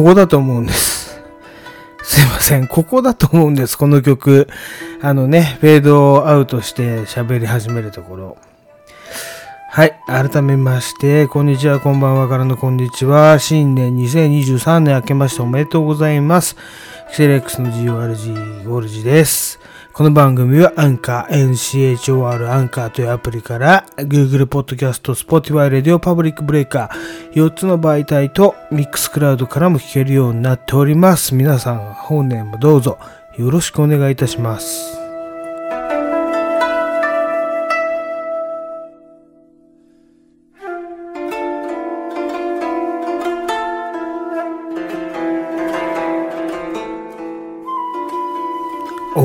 ここだと思うんです。すいません。ここだと思うんです。この曲。あのね、フェードアウトして喋り始めるところ。はい。改めまして、こんにちは、こんばんはからのこんにちは。新年2023年明けましておめでとうございます。キセレックスの GORG ゴールジです。この番組はアンカー、NCHOR アンカーというアプリから Google Podcast、Spotify、Radio Public Breaker 4つの媒体と Mixcloud からも聞けるようになっております。皆さん本年もどうぞよろしくお願いいたします。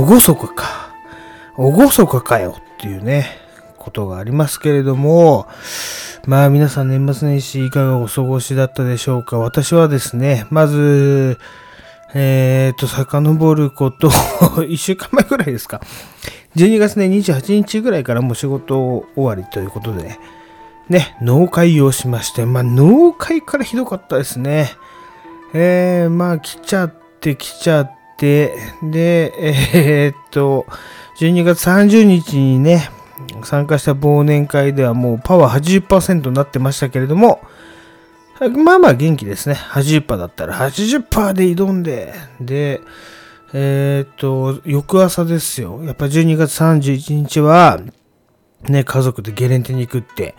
おごそかか。おごそかかよっていうね、ことがありますけれども、まあ皆さん年末年始いかがお過ごしだったでしょうか。私はですね、まず、えっ、ー、と、遡ること1 週間前ぐらいですか。12月ね、28日ぐらいからもう仕事終わりということで、ね、農会をしまして、まあ農会からひどかったですね。えー、まあ来ちゃって来ちゃって、で、えー、っと、12月30日にね、参加した忘年会ではもうパワー80%になってましたけれども、まあまあ元気ですね。80%だったら80%で挑んで、で、えー、っと、翌朝ですよ。やっぱ12月31日は、ね、家族でゲレンテに行くって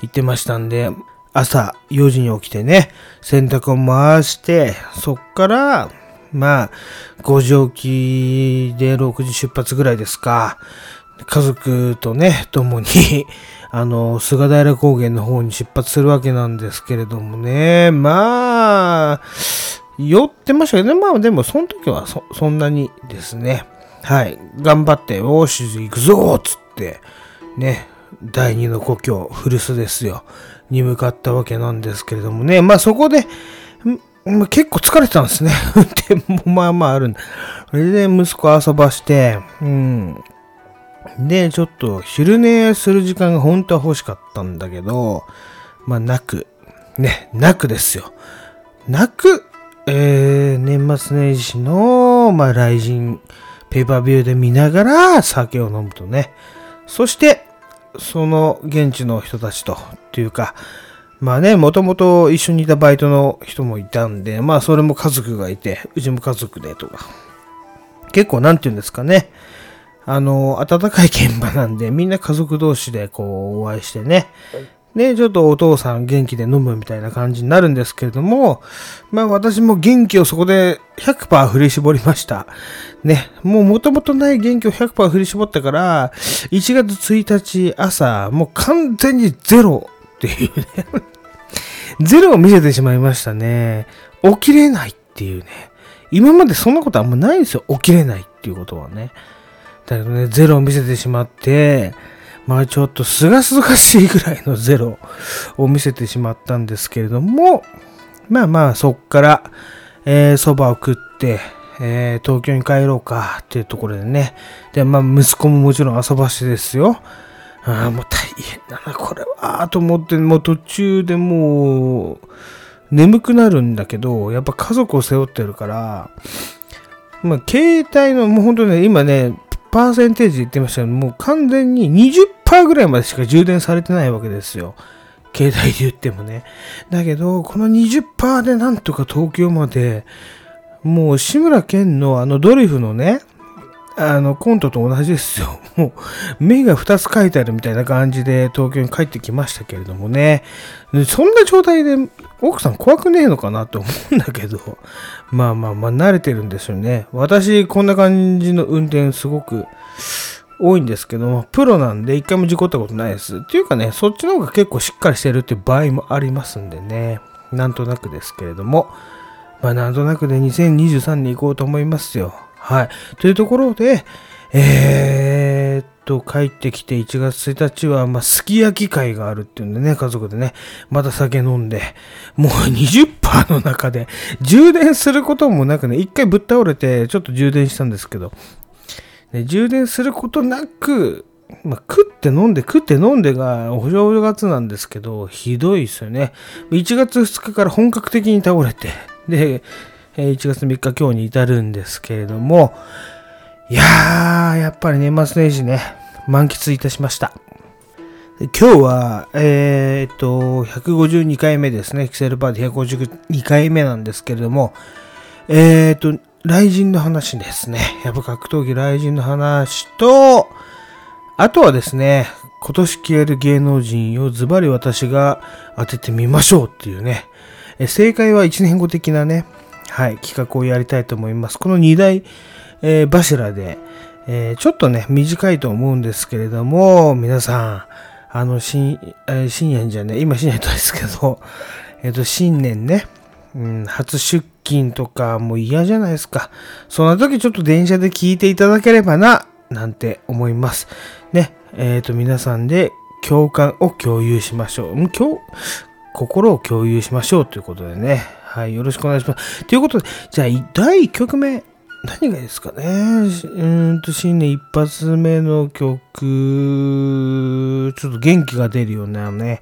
言ってましたんで、朝4時に起きてね、洗濯を回して、そっから、まあ、5時起きで6時出発ぐらいですか。家族とね、共に あの、菅平高原の方に出発するわけなんですけれどもね、まあ、酔ってましたけどね、まあでもその時はそそんなにですね、はい、頑張って、おーし、行くぞつって、ね、第二の故郷、古巣ですよ、に向かったわけなんですけれどもね、まあそこで、結構疲れてたんですね。運転もまあまああるんだ。それで息子遊ばして、うん。で、ちょっと昼寝する時間が本当は欲しかったんだけど、まあなく、ね、なくですよ。なく、えー、年末年始の、まあ、来人、ペーパービューで見ながら酒を飲むとね。そして、その現地の人たちと、っていうか、まあね、もともと一緒にいたバイトの人もいたんで、まあそれも家族がいて、うちも家族でとか。結構なんて言うんですかね。あの、暖かい現場なんで、みんな家族同士でこうお会いしてね。で、ちょっとお父さん元気で飲むみたいな感じになるんですけれども、まあ私も元気をそこで100%振り絞りました。ね、もう元々ない元気を100%振り絞ったから、1月1日朝、もう完全にゼロっていうねゼロを見せてしまいましたね。起きれないっていうね。今までそんなことあんまないんですよ。起きれないっていうことはね。だけどね、ゼロを見せてしまって、まあちょっとすがすがしいぐらいのゼロを見せてしまったんですけれども、まあまあそっから、えー、蕎麦を食って、えー、東京に帰ろうかっていうところでね。で、まあ息子ももちろん遊ばしてですよ。ああ、もう大変だな、これは、と思って、もう途中でもう、眠くなるんだけど、やっぱ家族を背負ってるから、まあ、携帯の、もう本当ね、今ね、パーセンテージ言ってましたけど、もう完全に20%ぐらいまでしか充電されてないわけですよ。携帯で言ってもね。だけど、この20%でなんとか東京まで、もう志村けんのあのドリフのね、あの、コントと同じですよ。もう、目が2つ書いてあるみたいな感じで東京に帰ってきましたけれどもね。そんな状態で奥さん怖くねえのかなと思うんだけど、まあまあまあ慣れてるんですよね。私、こんな感じの運転すごく多いんですけども、プロなんで一回も事故ったことないです。っていうかね、そっちの方が結構しっかりしてるって場合もありますんでね。なんとなくですけれども、まあなんとなくで2023年行こうと思いますよ。はい。というところで、えー、っと、帰ってきて1月1日は、まあ、すき焼き会があるっていうんでね、家族でね、また酒飲んで、もう20%の中で、充電することもなくね、一回ぶっ倒れて、ちょっと充電したんですけど、ね、充電することなく、まあ、食って飲んで食って飲んでがお正月なんですけど、ひどいですよね。1月2日から本格的に倒れて、で、1月3日今日に至るんですけれども、いやー、やっぱり年末年始ね、満喫いたしました。今日は、えー、っと、152回目ですね。エクセルパーで152回目なんですけれども、えー、っと、雷神の話ですね。やっぱ格闘技雷神の話と、あとはですね、今年消える芸能人をズバリ私が当ててみましょうっていうね。え正解は1年後的なね、はい、企画をやりたいと思います。この2大、えー、柱で、えー、ちょっとね、短いと思うんですけれども、皆さん、あの、新、えー、新年じゃね、今新年とですけど、えっ、と、新年ね、うん、初出勤とかも嫌じゃないですか。そんな時ちょっと電車で聞いていただければな、なんて思います。ね、えっ、と、皆さんで共感を共有しましょう。ん今日、心を共有しましょうということでね。はい、よろしくお願いします。ということで、じゃあ、第1曲目、何がいいですかね？うんと、新年一発目の曲、ちょっと元気が出るようなね、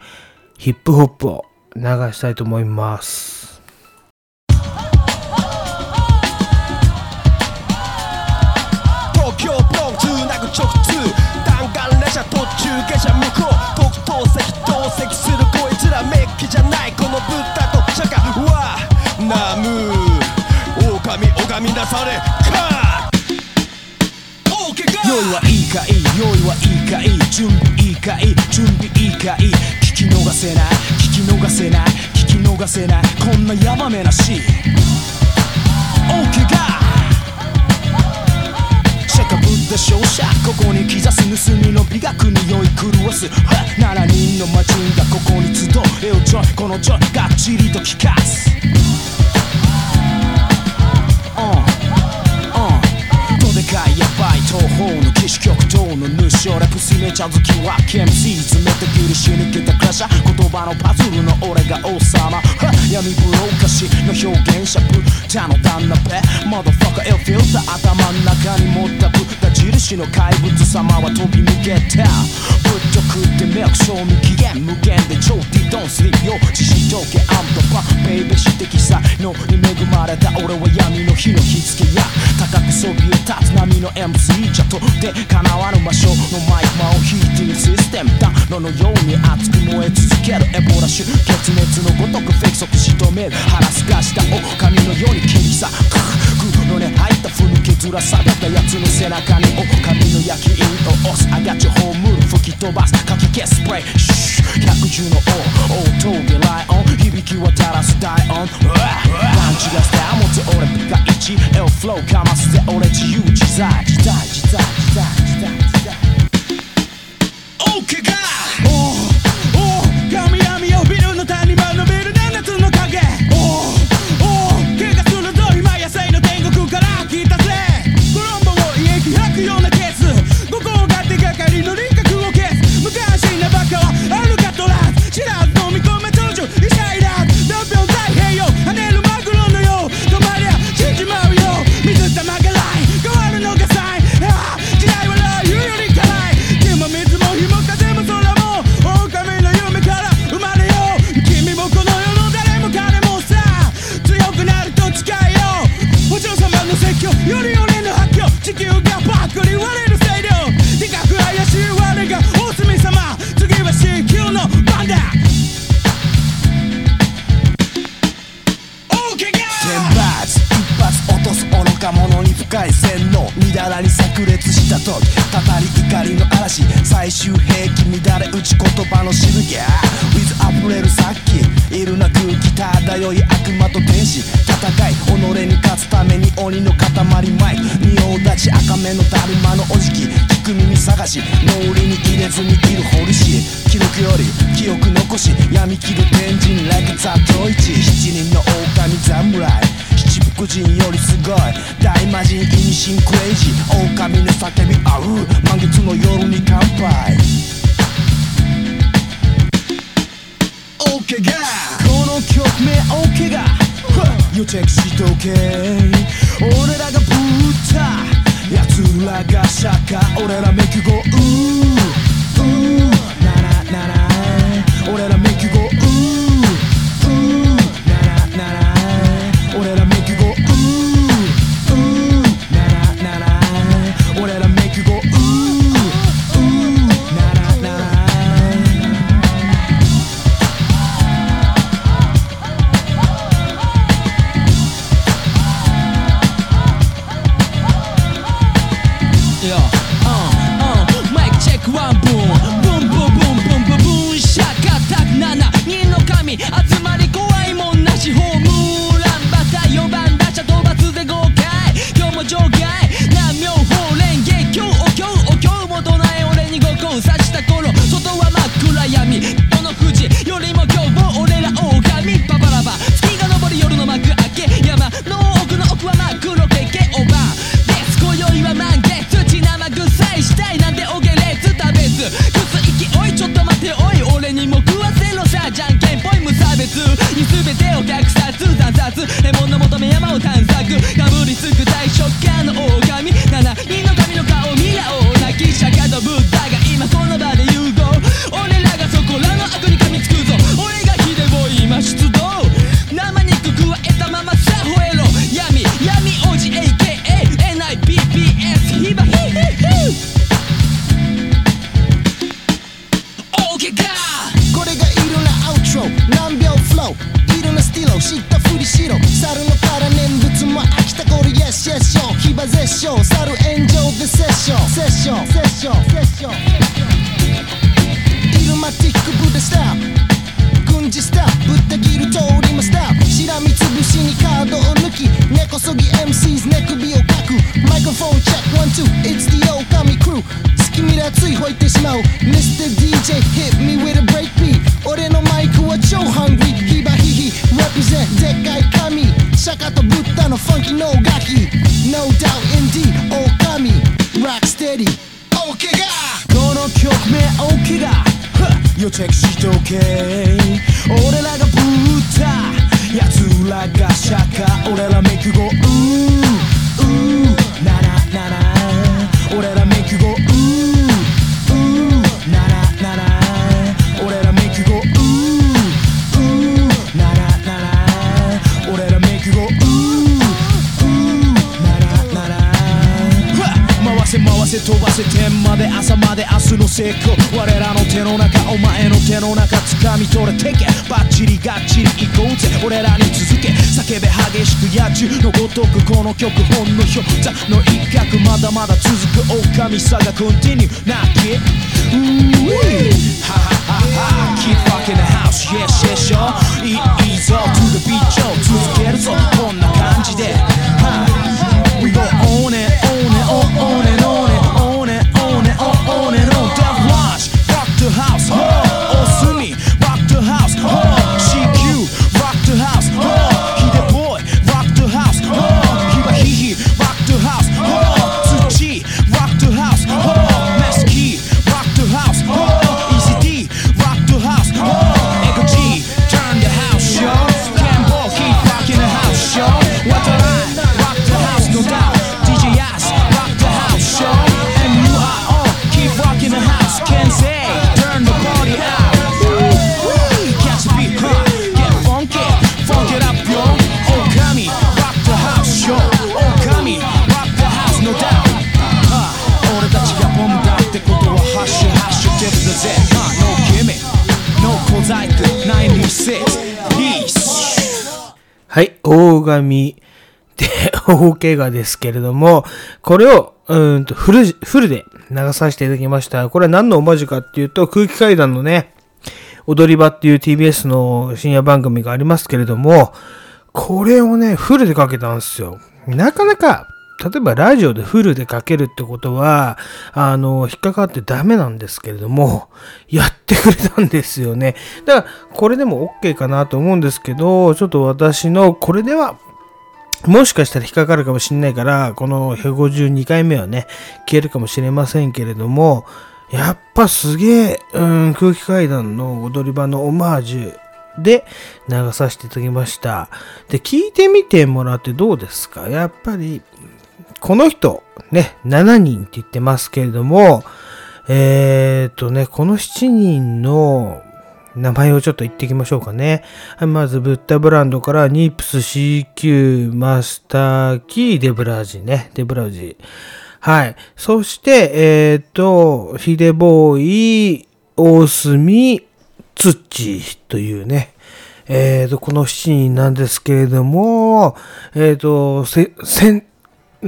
ヒップホップを流したいと思います。東京プロつなぐ直通弾丸列車途中下車向こう特等席同席するなされ。か。用意はいいかい。用意はいいかい。準備いいかい。準備いいかい。聞き逃せない。聞き逃せない。聞き逃せない。こんなヤバめなシーン OK が釈迦ブッダ勝者。ここに刻す盗みの美学に酔い狂わす。7人の魔人がここに集う。えよジョイ。このジョイ。がっちりと聞かす。ばい東方の騎士極東の主俺プスめちゃ好きは KMC 詰めてギリしに来たクラッシャー。言葉のパズルの俺が王様闇風呂歌詞の表現者ブッダの旦那ペマドファカエルフィルター頭の中に持ったブッダ印の怪物様は飛び抜けたぶっとくってメイク賞味期限無限で超ディドンスリーよ知識統計アンドパンベイベー指摘才能に恵まれた俺は闇の火の火付けや高くそびえ立つ波の MC じゃとって叶わぬ場所のマイクマをヒーティングシステムだ。ののように熱く燃え続けるエボラ種血熱のごとくフェイク即仕留める腹すかした狼のように切り裂くのね入ったふぬけずらされたやつの背中に狼の焼き印を押すあがちホーム吹き飛ばすかき消すスプレーシュ百獣の王王峠ライオン響き渡らす大音パンチがスター持つ俺ピカイチエルフローかますぜ俺自由自在。自在自在自在自在。七福神よりすごい大魔人意味深クレイジー狼の叫び合う満月の夜に乾杯。OK がこの曲名 OK が予チェックしとけ。俺らがブッダ奴らがシャカ俺らメキゴう。ーうーならなら知ったふりしろ。猿のから念仏も飽きた頃。Yes yes よ騎馬絶唱。猿炎上でセッションセッションセッションセッションイルマティックブデスター。軍事スター。ぶった切る通りまスター。しらみつぶしにカードを抜き。根こそぎ MCs 寝首をかく。マイクロフォンチェックワンツー。It's the 狼クルー月見らついほいてしまう。Mr. DJ hit me with a breakbeat 俺のマイクは超ハングリーヒバヒヒ represent でっかい神。釈迦とブッダのファンキーのガキ。No doubt indeed 狼。Rock steady. 大怪我この曲名大怪我予チェックしておけ。俺らがブッダ奴らが釈迦俺らメイクゴー。せ飛ばせ天まで朝まで明日の成功我らの手の中お前の手の中掴み取れ。てけバッチリガッチリ。行こうぜ。俺らに続け。叫べ激しく野獣のごとくこの曲本の氷座の一角。まだまだ続く。狼さがコンティニューなきうーい。はははは Keep rocking the house yes yes yo いいぞ。大怪我ですけれども、これを、うんと、フル、フルで流させていただきました。これは何のオマージュかっていうと、空気階段のね、踊り場っていう TBS の深夜番組がありますけれども、これをね、フルでかけたんですよ。なかなか、例えばラジオでフルでかけるってことは、あの、引っかかってダメなんですけれども、やってくれたんですよね。だから、これでも OK かなと思うんですけど、ちょっと私のこれではもしかしたら引っかかるかもしれないから、この152回目はね、消えるかもしれませんけれども、やっぱすげえ、うん、空気階段の踊り場のオマージュで流させていただきました。で、聞いてみてもらってどうですか？やっぱり、この人、ね、7人って言ってますけれども、えー、とね、この7人の名前をちょっと言っていきましょうかね。はい、まず、ブッダブランドから、ニープス CQ マスターキーデブラージね。デブラージ。はい。そして、えっ、と、ヒデボーイ、大隅、ツッチというね。えっ、と、この7人なんですけれども、えっ、と、せ、先、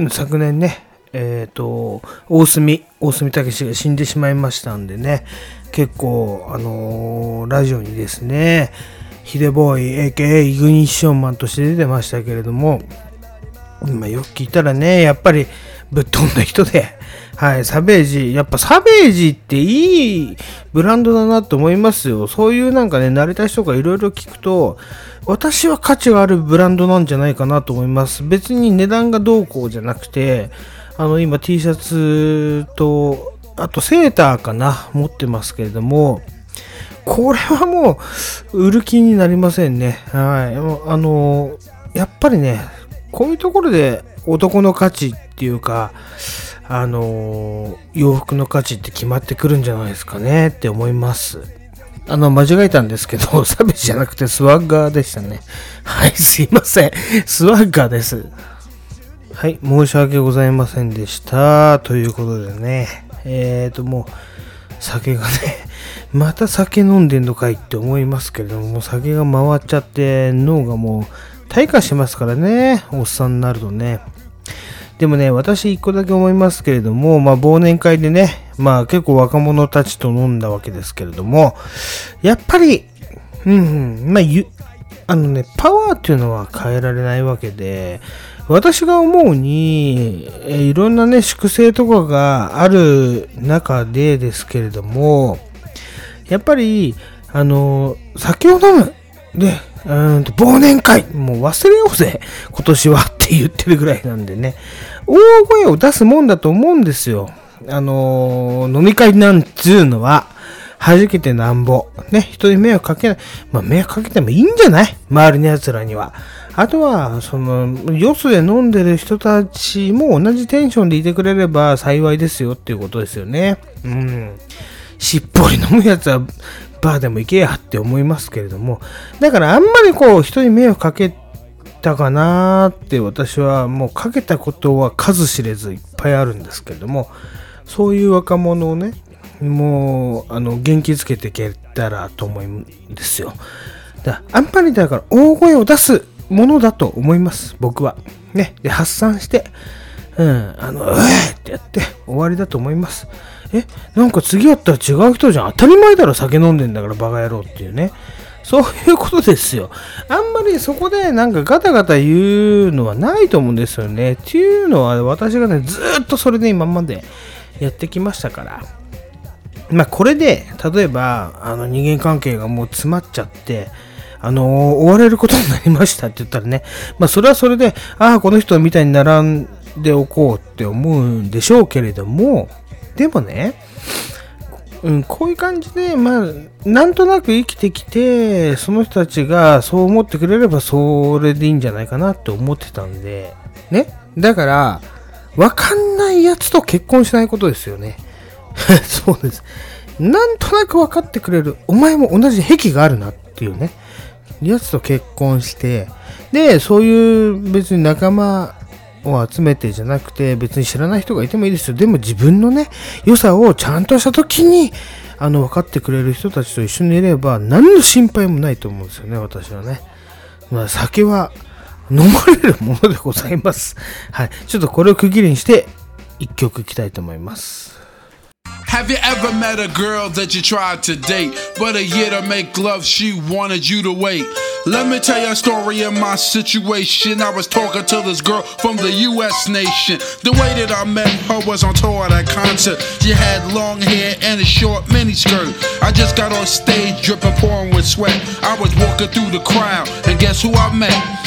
昨年ね、えっ、と、大隅、大隅武が死んでしまいましたんでね、結構、あのーラジオにですね、ヒデボーイ、AKA イグニッションマンとして出てましたけれども、まあ、よく聞いたらね、やっぱりぶっ飛んだ人で、はい、サベージ、やっぱサベージっていいブランドだなと思いますよ。そういうなんかね、慣れた人がいろいろ聞くと、私は価値があるブランドなんじゃないかなと思います。別に値段がどうこうじゃなくて、あの、今 T シャツと、あとセーターかな、持ってますけれども、これはもう、売る気になりませんね。はい。あの、やっぱりね、こういうところで男の価値っていうか、あの、洋服の価値って決まってくるんじゃないですかねって思います。あの、間違えたんですけど、サベジじゃなくてスワッガーでしたね。はい、すいません。スワッガーです。はい、申し訳ございませんでした。ということでね、えーと、もう、酒がね、また酒飲んでんのかいって思いますけれども、もう酒が回っちゃって脳がもう退化しますからね、おっさんになるとね。でもね、私一個だけ思いますけれども、まあ忘年会でね、まあ結構若者たちと飲んだわけですけれども、やっぱり、うん、うん、まあゆ、あのね、パワーっていうのは変えられないわけで、私が思うに、いろんなね、粛清とかがある中でですけれども、やっぱり、あの、酒を飲む。で、うんと、忘年会。もう忘れようぜ。今年はって言ってるぐらいなんでね。大声を出すもんだと思うんですよ。あの飲み会なんつうのは、弾けてなんぼ。ね、人に迷惑かけない。まあ、迷惑かけてもいいんじゃない？周りの奴らには。あとは、その、よそで飲んでる人たちも同じテンションでいてくれれば幸いですよっていうことですよね。うん。しっぽり飲むやつはバーでも行けやって思いますけれども、だからあんまりこう人に迷惑かけたかなーって私はもうかけたことは数知れずいっぱいあるんですけれども、そういう若者をね、もうあの元気づけていけたらと思うんですよ。だあんまりだから大声を出すものだと思います、僕は。ね、で発散して、うん、あの、うえってやって終わりだと思います。え、なんか次やったら違う人じゃん。当たり前だろ、酒飲んでんだからバカ野郎っていうね。そういうことですよ。あんまりそこでなんかガタガタ言うのはないと思うんですよね。っていうのは私がね、ずっとそれで今までやってきましたから。まあこれで、例えば、あの人間関係がもう詰まっちゃって、あの追われることになりましたって言ったらね、まあそれはそれで、ああ、この人みたいに並んでおこうって思うんでしょうけれども、でもね、うん、こういう感じで、まあ、なんとなく生きてきて、その人たちがそう思ってくれれば、それでいいんじゃないかなって思ってたんで、ね。だから、わかんないやつと結婚しないことですよね。そうです。なんとなく分かってくれる。お前も同じ癖があるなっていうね。やつと結婚して、で、そういう別に仲間を集めてじゃなくて、別に知らない人がいてもいいですよ。でも自分のね、良さをちゃんとした時に、あの、分かってくれる人たちと一緒にいれば、何の心配もないと思うんですよね、私はね。まあ、酒は飲まれるものでございます。はい。ちょっとこれを区切りにして、一曲いきたいと思います。Have you ever met a girl that you tried to date, but a year to make love, she wanted you to wait? Let me tell you a story of my situation. I was talking to this girl from the US nation. The way that I met her was on tour at a concert. She had long hair and a short miniskirt. I just got on stage dripping, pouring with sweat. I was walking through the crowd, and guess who I met?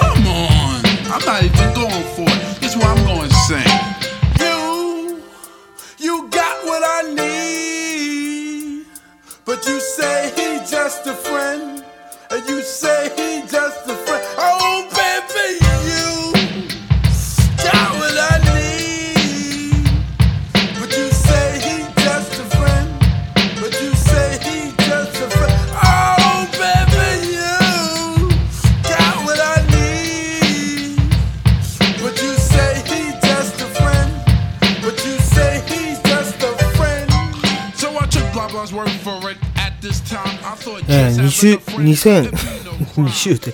Come on. I'm not even going for it. This is what I'm going to sing. You, you got what I need. But you say he just a friend. And you say he just a friend. 週2000、2週って、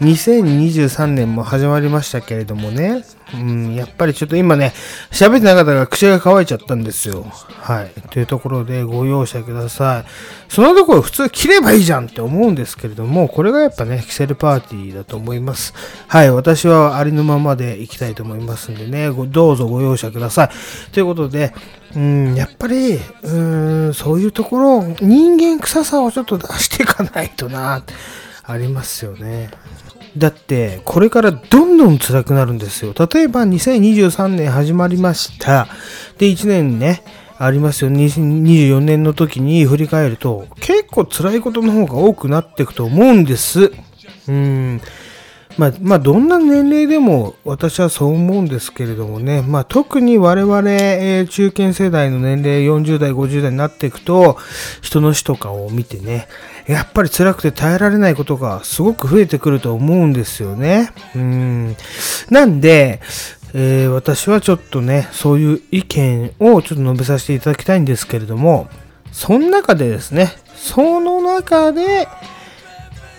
2023年も始まりましたけれどもね、うん、やっぱりちょっと今ね喋ってなかったから口が乾いちゃったんですよ。はい。というところでご容赦ください。そのところ普通切ればいいじゃんって思うんですけれどもこれがやっぱねキセルパーティーだと思います。はい。私はありのままでいきたいと思いますんでね。どうぞご容赦ください。ということでうん、やっぱり、うん、そういうところ、人間臭さをちょっと出していかないとな、ありますよね。だって、これからどんどん辛くなるんですよ。例えば、2023年始まりました。で、1年ね、ありますよ。2024年の時に振り返ると、結構辛いことの方が多くなっていくと思うんです。うん。まあ、まあ、どんな年齢でも私はそう思うんですけれどもね、まあ、特に我々、え、中堅世代の年齢40代、50代になっていくと、人の死とかを見てね、やっぱり辛くて耐えられないことがすごく増えてくると思うんですよね。うん。なんで、えー、私はちょっとね、そういう意見をちょっと述べさせていただきたいんですけれども、その中でですね、その中で、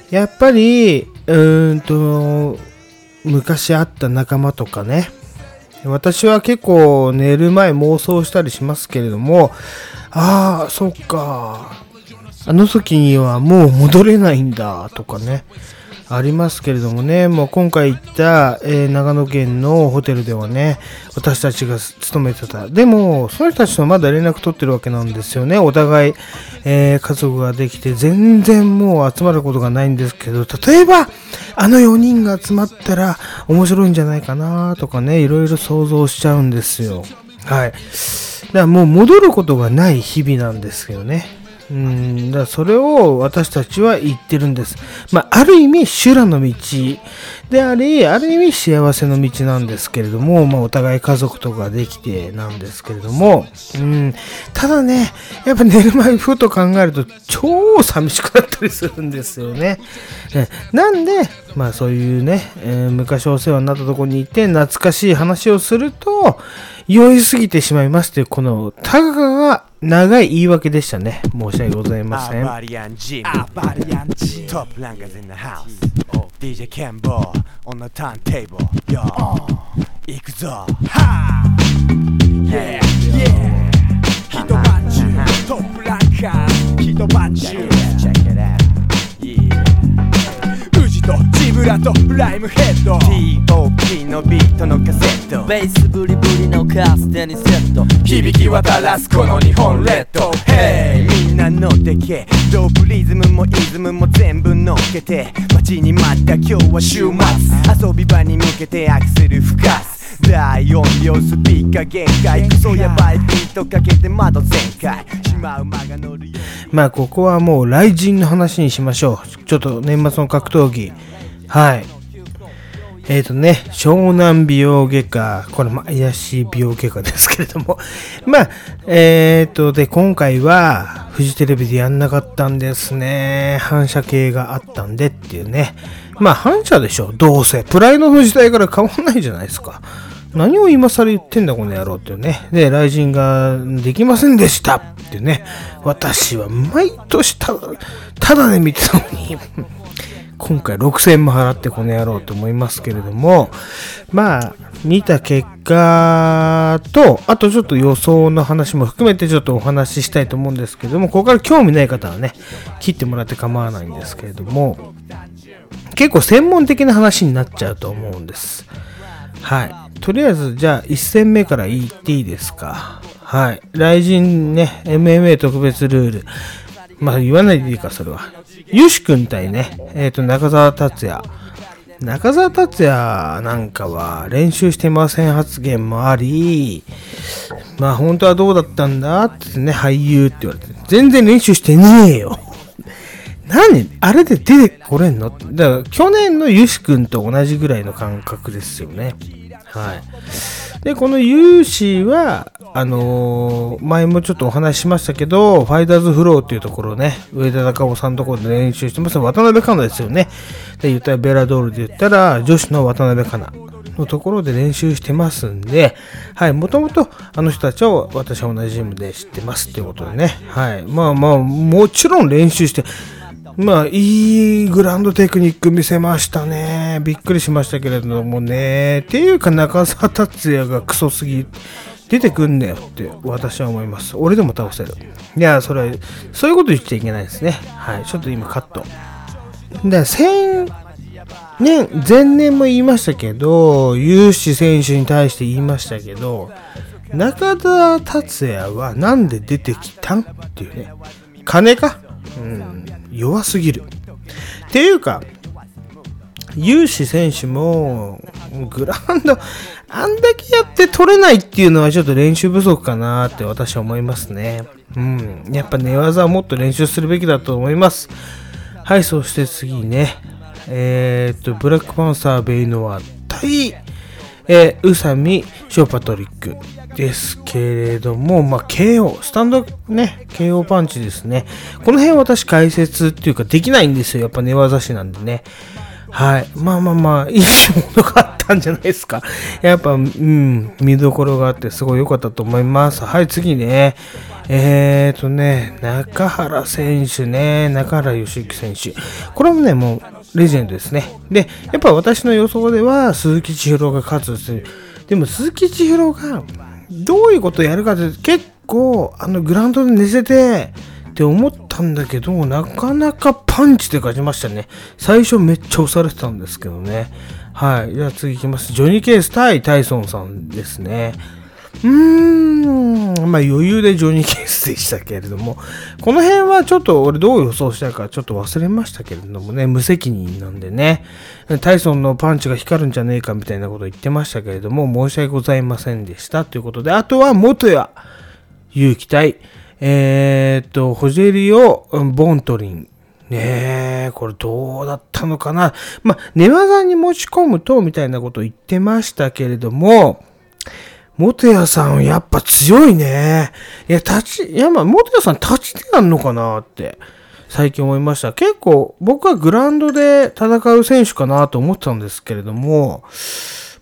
やっぱり、うーんと、昔会った仲間とかね、私は結構寝る前妄想したりしますけれども、ああ、そっか。あの時にはもう戻れないんだとかね。ありますけれどもね、もう今回行った、えー、長野県のホテルではね、私たちが勤めてた。でも、その人たちとまだ連絡取ってるわけなんですよね。お互い、えー、家族ができて、全然もう集まることがないんですけど、例えば、あの4人が集まったら面白いんじゃないかなとかね、いろいろ想像しちゃうんですよ。はい。だからもう戻ることがない日々なんですけどね。うん、だそれを私たちは言ってるんです。まあ、ある意味、修羅の道であり、ある意味幸せの道なんですけれども、まあ、お互い家族とかできてなんですけれども、うん、ただね、やっぱ寝る前にふと考えると超寂しくなったりするんですよね。なんで、まあそういうね、えー、昔お世話になったとこに行って懐かしい話をすると、酔いすぎてしまいますという、この、たかが長い言い訳でしたね。申し訳ございません。バリアンジアバリアンジトップランガー DJ ケンボ on the turntable Yo 行くぞ。Yeah ジブライムヘッド。TOP のビートのカセット。ベースブリブリのカステにセット。響き渡らすこの日本列島 Hey みんなのでけ。ドープリズムもイズムも全部乗っけて。待ちに待った今日は週末。遊び場に向けてアクセル吹かす。大音量スピーカー限界。クソやばいビートかけて窓全開。シマウマが乗るよまあここはもう雷神の話にしましょう。ちょっと年末の格闘技はいえっ、ー、とね、湘南美容外科、これ、ま、怪しい美容外科ですけれども、まあ、えっ、ー、と、で、今回は、フジテレビでやんなかったんですね。反射系があったんでっていうね。まあ、反射でしょ、どうせ。プライドの時代から変わんないじゃないですか。何を今更言ってんだ、この野郎っていうね。で、雷神ができませんでしたってね。私は毎年ただ、ただで見てたのに今回6000も払ってこの野郎と思いますけれども、まあ、見た結果と、あとちょっと予想の話も含めてちょっとお話ししたいと思うんですけども、ここから興味ない方はね、切ってもらって構わないんですけれども、結構専門的な話になっちゃうと思うんです。はい。とりあえず、じゃあ1戦目から言っていいですか。はい。雷神ね、MMA 特別ルール。まあ言わないでいいか、それは。ゆし君対ね、えっ、ー、と、中澤達也。中澤達也なんかは練習してません発言もあり、まあ本当はどうだったんだってね、俳優って言われて、全然練習してねえよ。何あれで出てこれんの？だから去年のゆし君と同じぐらいの感覚ですよね。はい。で、この有志は、あのー、前もちょっとお話ししましたけど、ファイターズフローっていうところね、上田中尾さんのところで練習してます。渡辺香奈ですよね。で、言ったらベラドールで言ったら、女子の渡辺香奈のところで練習してますんで、はい、もともとあの人たちを私は同じジムで知ってますっていうことでね、はい、まあまあ、もちろん練習して、まあ、いいグランドテクニック見せましたね。びっくりしましたけれどもね。っていうか、中澤達也がクソすぎ、出てくんだよって私は思います。俺でも倒せる。いや、それ、そういうこと言っちゃいけないですね。はい、ちょっと今カット。で、先年、前年も言いましたけど、有志選手に対して言いましたけど、中田達也はなんで出てきたん？っていうね。金か？うん。弱すぎる。っていうか、有志選手も、グラウンド、あんだけやって取れないっていうのはちょっと練習不足かなって私は思いますね。うん。やっぱ寝技はもっと練習するべきだと思います。はい、そして次ね。えー、っと、ブラックパンサー・ベイノワ対、えー、宇佐美ショーパトリックですけれども、まあ、KO、スタンドね、KO パンチですね。この辺私解説っていうかできないんですよ。やっぱ寝技師なんでね。はい。まあまあまあ、いいものがあったんじゃないですか。やっぱ、うん、見どころがあってすごい良かったと思います。はい、次ね。えーとね、中原選手ね、中原義之選手。これもね、もう、レジェンドですね。で、やっぱ私の予想では、鈴木千尋が勝つ。でも、鈴木千尋が、どういうことやるかって、結構、あの、グラウンドで寝せて、って思ったんだけど、なかなかパンチで勝ちましたね。最初めっちゃ押されてたんですけどね。はい。じゃあ次行きます。ジョニー・ケース対タイソンさんですね。うーん、まあ余裕でジョニー・ケースでしたけれども、この辺はちょっと俺どう予想したかちょっと忘れましたけれどもね、無責任なんでね、タイソンのパンチが光るんじゃねえかみたいなこと言ってましたけれども、申し訳ございませんでした。ということで、あとは元谷。勇気対、えー、っと、ホジェリオ・ボントリン。ねえ、これどうだったのかな。まあ、寝技に持ち込むと、みたいなこと言ってましたけれども、元谷さんやっぱ強いね。いや、立ち、いや、まあ、元谷さん立ちでやんのかなって、最近思いました。結構、僕はグラウンドで戦う選手かなと思ってたんですけれども、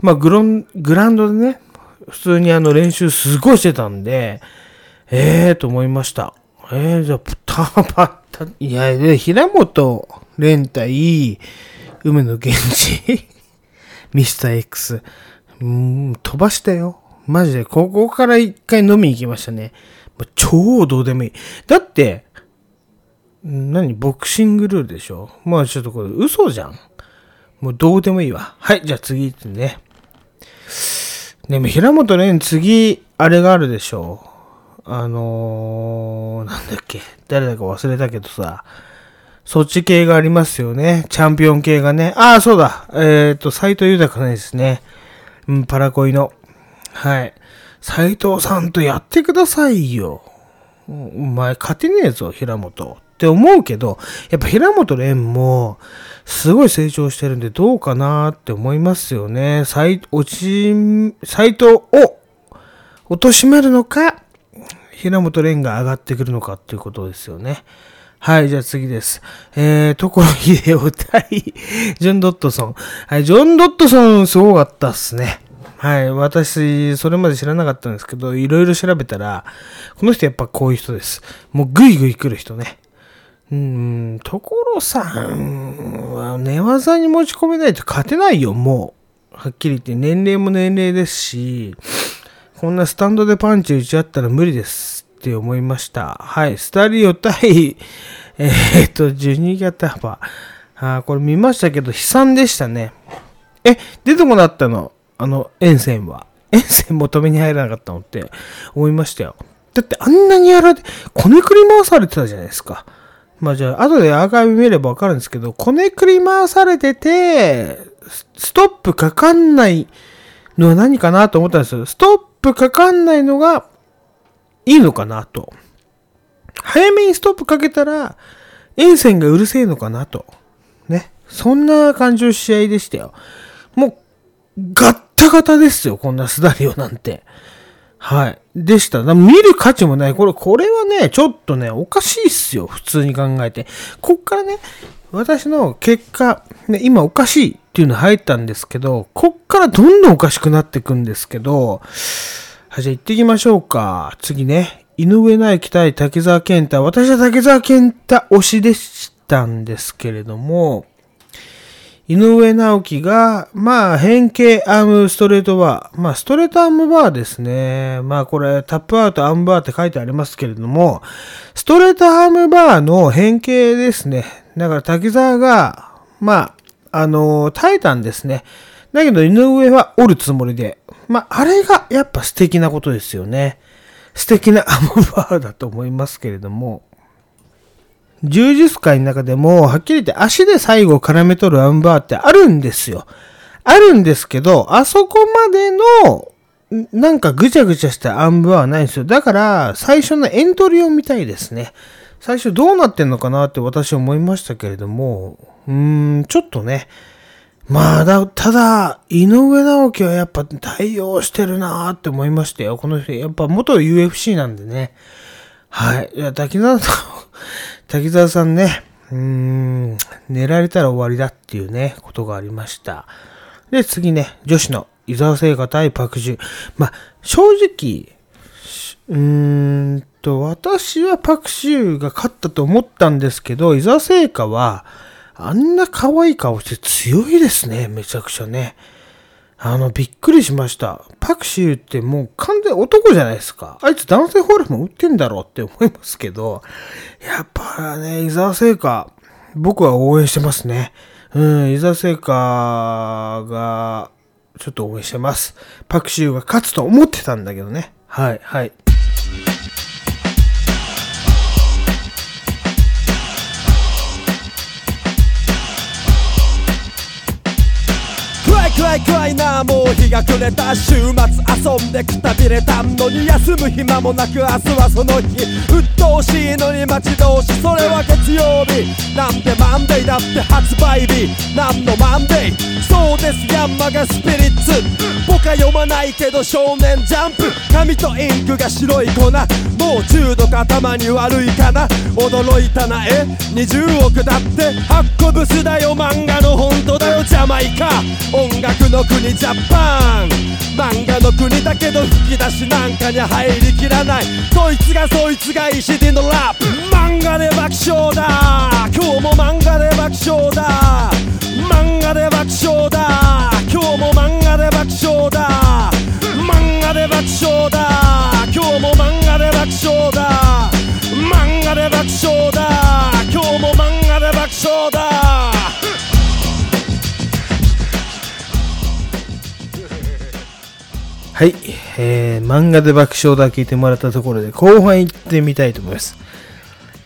まあ、グロン、グラウンドでね、普通にあの練習すごいしてたんで、ええー、と思いました。えー、じゃあ、たばた、いや、で平本蓮対梅野源氏ミスター X。うーん、飛ばしたよ。マジで、ここから一回飲み行きましたね。もう超どうでもいい。だって、何ボクシングルールでしょ？まあちょっとこれ嘘じゃん。もうどうでもいいわ。はい、じゃあ次ってね。でも平本蓮次、あれがあるでしょ？あのー、なんだっけ、誰だか忘れたけどさ、そっち系がありますよね。チャンピオン系がね。ああ、そうだ。えっ、ー、と、斎藤豊ねですね。うん、パラコイの。はい。斎藤さんとやってくださいよ。お前勝てねえぞ、平本。って思うけど、やっぱ平本蓮も、すごい成長してるんでどうかなって思いますよね。斎、落ち、斎藤を、貶めるのか、平本蓮が上がってくるのかっていうことですよね。はい、じゃあ次です。えー、所秀夫対、ジョン・ドットソン。はい、ジョン・ドットソンすごかったっすね。はい、私、それまで知らなかったんですけど、いろいろ調べたら、この人やっぱこういう人です。もうグイグイ来る人ね。うーん、所さんは寝技に持ち込めないと勝てないよ、もう。はっきり言って、年齢も年齢ですし、こんなスタンドでパンチ打ち合ったら無理ですって思いました。はい。スタリオ対、えー、っと、12型幅。あこれ見ましたけど、悲惨でしたね。え、出てこなったの？あの、沿線は。沿線も止めに入らなかったのって思いましたよ。だってあんなにやられて、こねくり回されてたじゃないですか。まあじゃあ、後でアーカイブ見ればわかるんですけど、こねくり回されてて、ストップかかんないのは何かなと思ったんですよ。ストップかかんないのがいいのかなと。早めにストップかけたら、沿線がうるせえのかなと。ね。そんな感じの試合でしたよ。もう、ガッタガタですよ、こんなスダリオなんて。はい。でした。見る価値もない。これ、これはね、ちょっとね、おかしいっすよ。普通に考えて。こっからね、私の結果、ね、今おかしいっていうの入ったんですけど、こっからどんどんおかしくなっていくんですけど、はい、じゃあ行ってきましょうか。次ね、井上直樹対竹澤健太。私は竹澤健太推しでしたんですけれども、井上直樹が、まあ、変形アームストレートバー。まあ、ストレートアームバーですね。まあ、これ、タップアウトアームバーって書いてありますけれども、ストレートアームバーの変形ですね。だから、滝沢が、まあ、あの耐えたんですね。だけど、井上は折るつもりで。まあ、あれが、やっぱ素敵なことですよね。素敵なアームバーだと思いますけれども。柔術界の中でも、はっきり言って足で最後絡め取るアンバーってあるんですよ。あるんですけど、あそこまでの、なんかぐちゃぐちゃした暗部はないんですよ。だから、最初のエントリーを見たいですね。最初どうなってんのかなって私思いましたけれども、うーん、ちょっとね、まあだ、ただ、井上直樹はやっぱ対応してるなーって思いましたよ。この人、やっぱ元 UFC なんでね。はい。いや、滝沢さん、滝沢さんね、うーん、寝られたら終わりだっていうね、ことがありました。で、次ね、女子の伊沢聖華対パクジュ。まあ、正直、うーんと、私はパクシュが勝ったと思ったんですけど、伊沢聖華は、あんな可愛い顔して強いですね、めちゃくちゃね。あの、びっくりしました。パクシーってもう完全男じゃないですか。あいつ男性ホルモン売ってんだろうって思いますけど、やっぱね、伊沢聖華、僕は応援してますね。うん、伊沢聖華が、ちょっと応援してます。パクシーが勝つと思ってたんだけどね。はい、は。いいなもう日が暮れた週末遊んでくたびれたのに休む暇もなく明日はその日鬱陶しいのに待ち遠しそれは月曜日なんでマンデーだって発売日なんのマンデーそうですヤンマがスピリッツ。僕は読まないけど少年ジャンプ。紙とインクが白い粉。もう中毒頭に悪いかな。驚いたな。え20億だって。発行ブスだよ漫画の本当だよジャマイカ音楽の国ジャパン。漫画の国だけど吹き出しなんかに入りきらない。そいつがそいつが石でのラップ。漫画で爆笑だ。今日も漫画で爆笑だ。漫画で爆笑だ。今日も漫画で爆笑だ。漫画で爆笑だ。今日も漫画で爆笑だ。はい、えー、漫画で爆笑だ聞いてもらったところで後半行ってみたいと思います。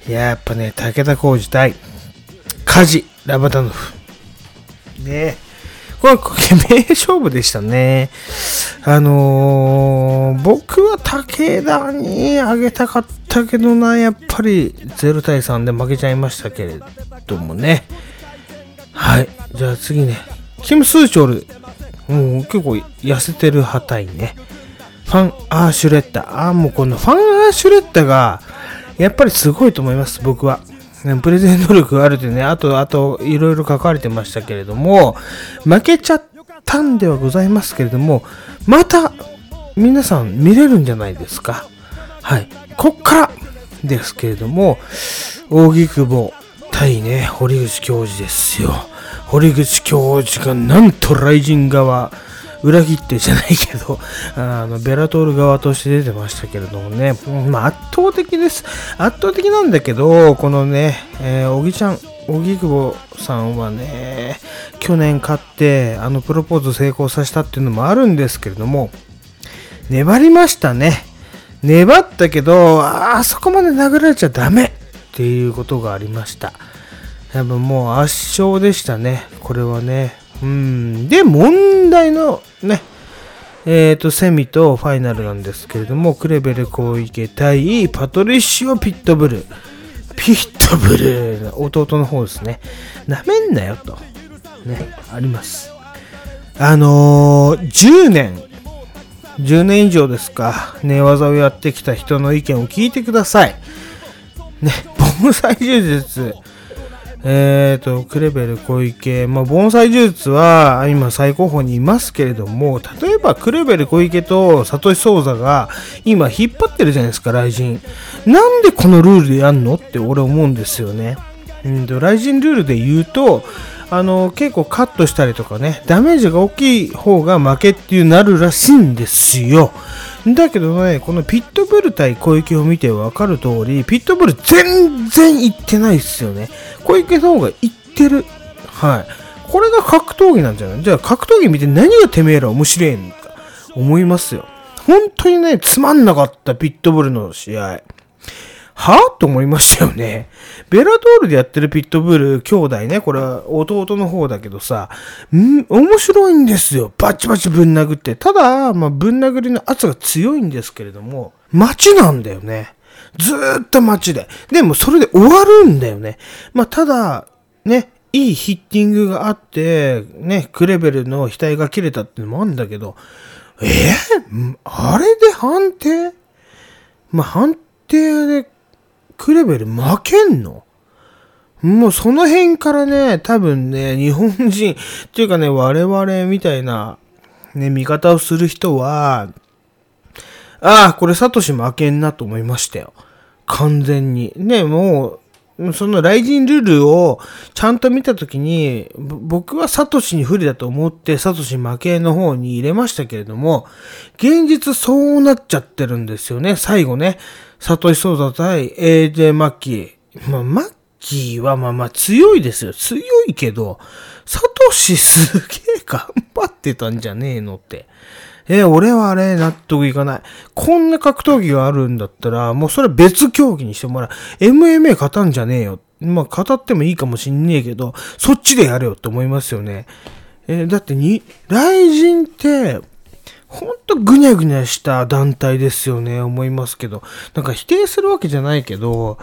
やっぱね、武田浩二対カジ・ラバタノフ。ねえ。これ、これ名勝負でしたね。あのー、僕は武田にあげたかったけどな、やっぱり0対3で負けちゃいましたけれどもね。はい。じゃあ次ね。キム・スーチョル。もう結構痩せてる派対ね。ファン・アーシュレッタ。ああ、もうこのファン・アーシュレッタが、やっぱりすごいと思います、僕は。ねプレゼン能力があるってね、あと、あと、いろいろ書かれてましたけれども、負けちゃったんではございますけれども、また、皆さん見れるんじゃないですか。はい。こっからですけれども、扇久保対ね、堀口教授ですよ。堀口教授がなんと雷神側、裏切ってじゃないけど、あの、ベラトール側として出てましたけれどもね、うんまあ圧倒的です。圧倒的なんだけど、このね、えー、小木ちゃん、荻久保さんはね、去年勝って、あの、プロポーズ成功させたっていうのもあるんですけれども、粘りましたね。粘ったけど、あそこまで殴られちゃダメっていうことがありました。やっぱもう圧勝でしたね。これはね。うん。で、問題のね、えっ、と、セミとファイナルなんですけれども、クレベル小池対パトリッシオ・ピットブル。ピットブル、弟の方ですね。なめんなよと。ね、あります。あのー、10年、10年以上ですか、寝技をやってきた人の意見を聞いてください。ね、盆栽柔術。えーと、クレベル小池。まあ、盆栽柔術は今最高峰にいますけれども、例えばクレベル小池とサトシソウザが今引っ張ってるじゃないですか、雷神。なんでこのルールでやんの？って俺思うんですよね。うんと、雷神ルールで言うと、あの、結構カットしたりとかね、ダメージが大きい方が負けっていうなるらしいんですよ。だけどね、このピットブル対小池を見てわかる通り、ピットブル全然行ってないっすよね。小池の方が行ってる。はい。これが格闘技なんじゃない？じゃあ格闘技見て何がてめえら面白いんか思いますよ。本当にね、つまんなかったピットブルの試合。は？と思いましたよね。ベラトールでやってるピットブル兄弟ね、これは弟の方だけどさ、ん面白いんですよ。バチバチぶん殴って。ただ、まあ、ぶん殴りの圧が強いんですけれども、街なんだよね。ずーっと街で。でもそれで終わるんだよね。まあ、ただ、ね、いいヒッティングがあって、ね、クレベルの額が切れたってのもあるんだけど、え？ーあれで判定？まあ、判定でクレベル負けんの？もうその辺からね、多分ね、日本人、っていうかね、我々みたいな、ね、見方をする人は、ああ、これサトシ負けんなと思いましたよ。完全に。ね、もう、そのライジンルールをちゃんと見たときに、僕はサトシに不利だと思ってサトシ負けの方に入れましたけれども、現実そうなっちゃってるんですよね。最後ね、サトシソーダ対 AJ マッキー。まあ、マッキーはまあまあ強いですよ。強いけど、サトシすげえ頑張ってたんじゃねえのって。えー俺はあれ納得いかない。こんな格闘技があるんだったら、もうそれ別競技にしてもらう。MMA 勝たんじゃねえよ。まあ、語ってもいいかもしんねえけど、そっちでやれよって思いますよね。えーだってに、雷神って、ほんとぐにゃぐにゃした団体ですよね、思いますけど。なんか否定するわけじゃないけど、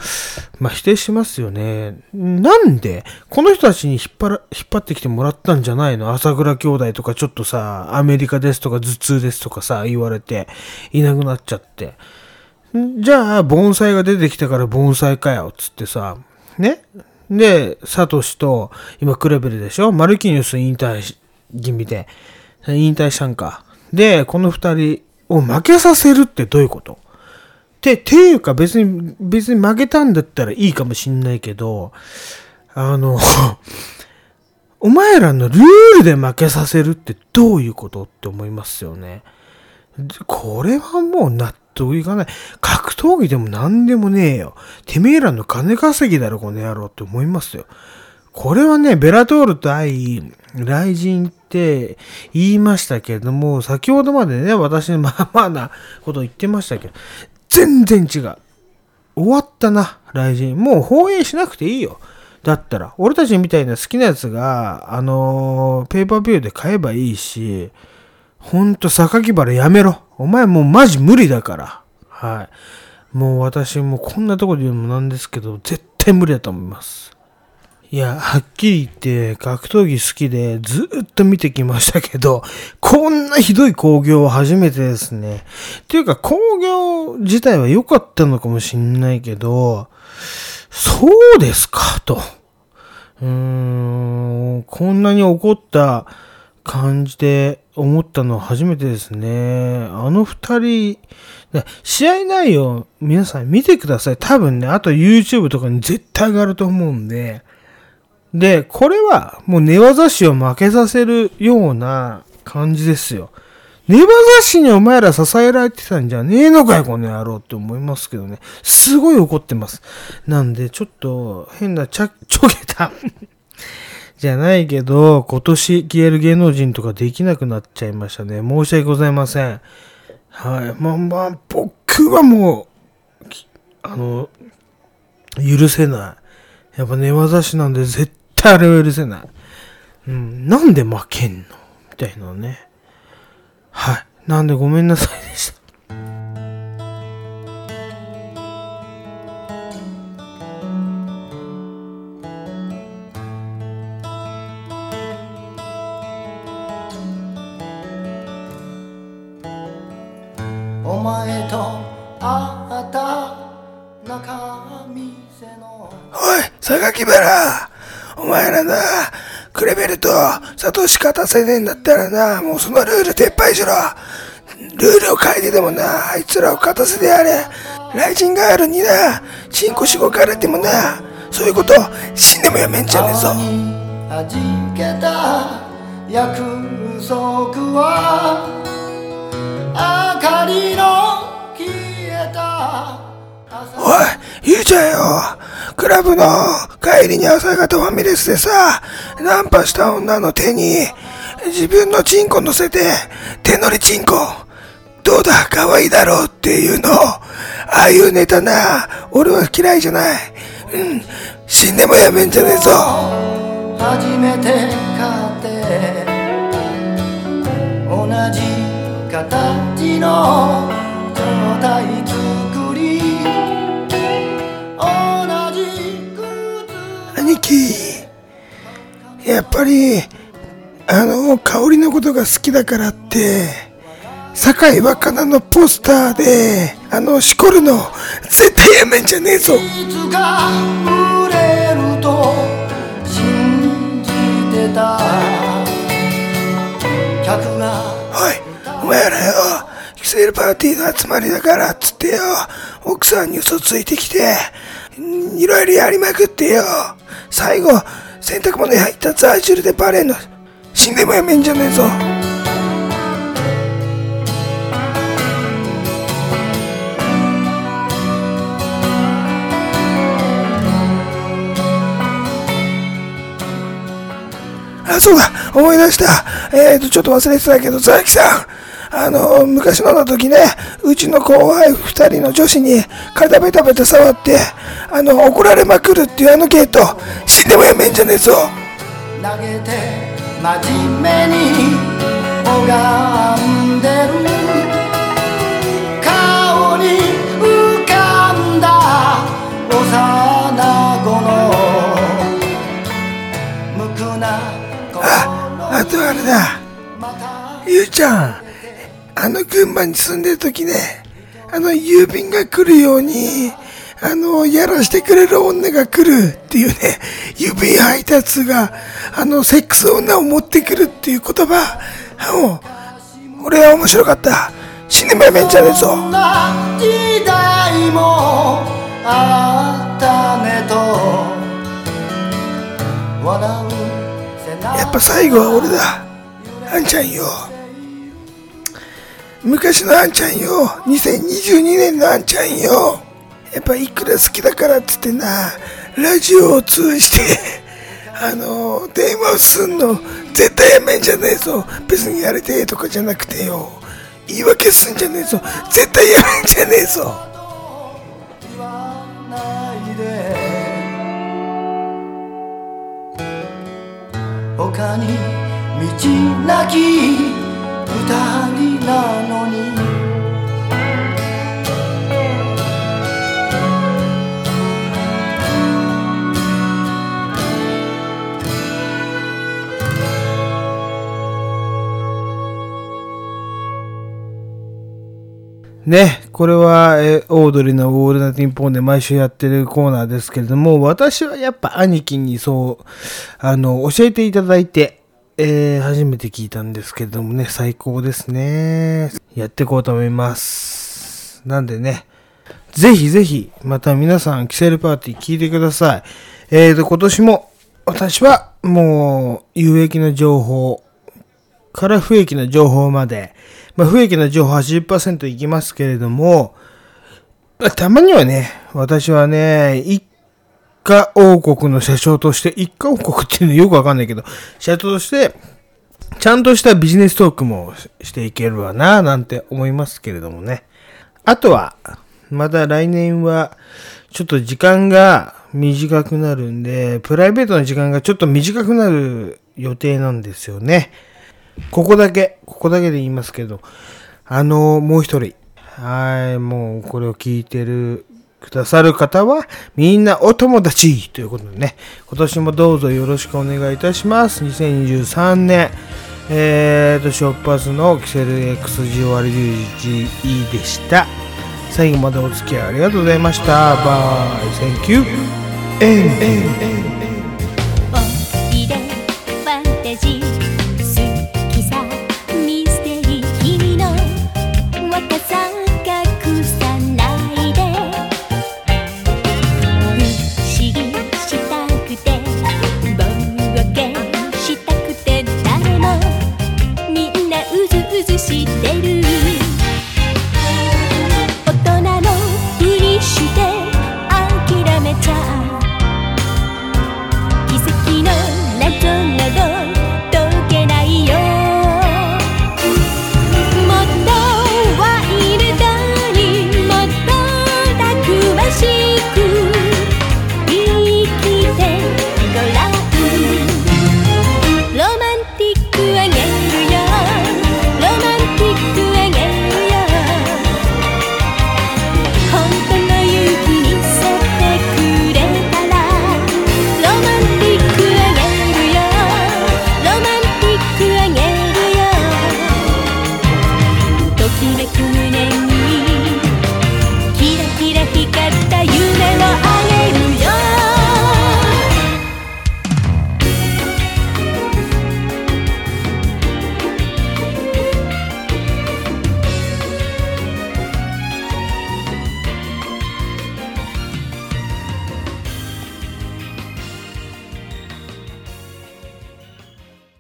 まあ否定しますよね。なんでこの人たちに引っ張ら、引っ張ってきてもらったんじゃないの？朝倉兄弟とかちょっとさ、アメリカですとか頭痛ですとかさ、言われて、いなくなっちゃって。じゃあ、盆栽が出てきたから盆栽かよ、つってさ、ね？で、サトシと、今クレベルでしょ？マルキニュス引退し気味で、引退したんか。で、この二人を負けさせるってどういうこと？て、ていうか別に、別に負けたんだったらいいかもしんないけど、あの、お前らのルールで負けさせるってどういうことって思いますよね。これはもう納得いかない。格闘技でも何でもねえよ。てめえらの金稼ぎだろ、この野郎って思いますよ。これはね、ベラトール対雷神って言いましたけれども、先ほどまでね、私のまあまあなこと言ってましたけど、全然違う。終わったな、雷神。もう放映しなくていいよ。だったら、俺たちみたいな好きなやつが、あのーペーパービューで買えばいいし、ほんと、榊原やめろ。お前もうマジ無理だから。はい。もう私もこんなとこで言うのもなんですけど、絶対無理だと思います。いや、はっきり言って、格闘技好きでずっと見てきましたけど、こんなひどい興行は初めてですね。っていうか、興行自体は良かったのかもしんないけど、そうですか、と。うーん、こんなに怒った感じで思ったのは初めてですね。あの二人、試合内容、皆さん見てください。多分ね、あと YouTube とかに絶対上がると思うんで。で、これはもう寝技師を負けさせるような感じですよ。寝技師にお前ら支えられてたんじゃねえのかよ、この野郎って思いますけどね。すごい怒ってます。なんで、ちょっと変なちゃ、ちょげた。じゃないけど、今年消える芸能人とかできなくなっちゃいましたね。申し訳ございません。はい。まあまあ、僕はもう、あの、許せない。やっぱ寝技師なんで絶対あれは許せない。うん。なんで負けんの？みたいなね。はい。なんでごめんなさいでした。とサトシ勝たせねえんだったらな、もうそのルール撤廃しろ。ルールを変えてでもな、あいつらを勝たせてやれ。ライジンガールにな、チンコしごかれてもな、そういうこと死んでもやめんじゃねえぞ。川に弾けた約束は明かりの消えたおい、ゆうちゃんよクラブの帰りに朝方ファミレスでさ、ナンパした女の手に自分のチンコ乗せて手乗りチンコどうだ可愛いだろうっていうの。ああいうネタな、俺は嫌いじゃない。うん。死んでもやめんじゃねえぞ。初めて買って同じ形の状態やっぱり、あの、香りのことが好きだからって、酒井若菜のポスターで、あの、しこるの、絶対やめんじゃねえぞ。いつか売れると信じてた客がおい、お前らよ、キセルパーティーの集まりだからっつってよ、奥さんに嘘ついてきて、んいろいろやりまくってよ、最後、洗濯物に入ったザージュルでバレんの、死んでもやめんじゃねえぞ。あ、そうだ、思い出した。えーと、ちょっと忘れてたけど、佐々木さん。あの、昔のの時ね、うちの後輩二人の女子に体ベタベタ触って、あの、怒られまくるっていうあのゲート、死んでもやめんじゃねえぞ。投げて真面目に拝むに住んでる時ね、あの郵便が来るように、あの、やらしてくれる女が来るっていうね、郵便配達が、あの、セックス女を持ってくるっていう言葉、もう、俺は面白かった。死んでもやめんじゃねえぞ。そんな時代もあったねとやっぱ最後は俺だ。あんちゃんよ。昔のあんちゃんよ。2022年のあんちゃんよ。やっぱいくら好きだからっつってな、ラジオを通じて、あの、電話をすんの、絶対やめんじゃねえぞ。別にやれてとかじゃなくてよ。言い訳すんじゃねえぞ。絶対やめんじゃねえぞ。他に道なき二人なのに。ね、これは、えオードリーのオールナイトニッポンで毎週やってるコーナーですけれども、私はやっぱ兄貴にそう、あの、教えていただいて、えー初めて聞いたんですけれどもね、最高ですね。やっていこうと思います。なんでね、ぜひぜひ、また皆さん、キセルパーティー聞いてください。えーと、今年も、私はもう、有益な情報、から不益な情報まで、まあ、不益な情報80%いきますけれども、たまにはね、私はね、一家王国の社長として、一家王国っていうのよくわかんないけど、社長として、ちゃんとしたビジネストークもしていけるわな、なんて思いますけれどもね。あとは、また来年は、ちょっと時間が短くなるんで、プライベートの時間がちょっと短くなる予定なんですよね。ここだけ、ここだけで言いますけど、あの、もう一人。はい、もうこれを聞いてる、くださる方は、みんなお友達ということでね、今年もどうぞよろしくお願いいたします。2023年、えーと、ショッパスのキセル XGORUGE でした。最後までお付き合いありがとうございました。バイ、センキューエンエンエン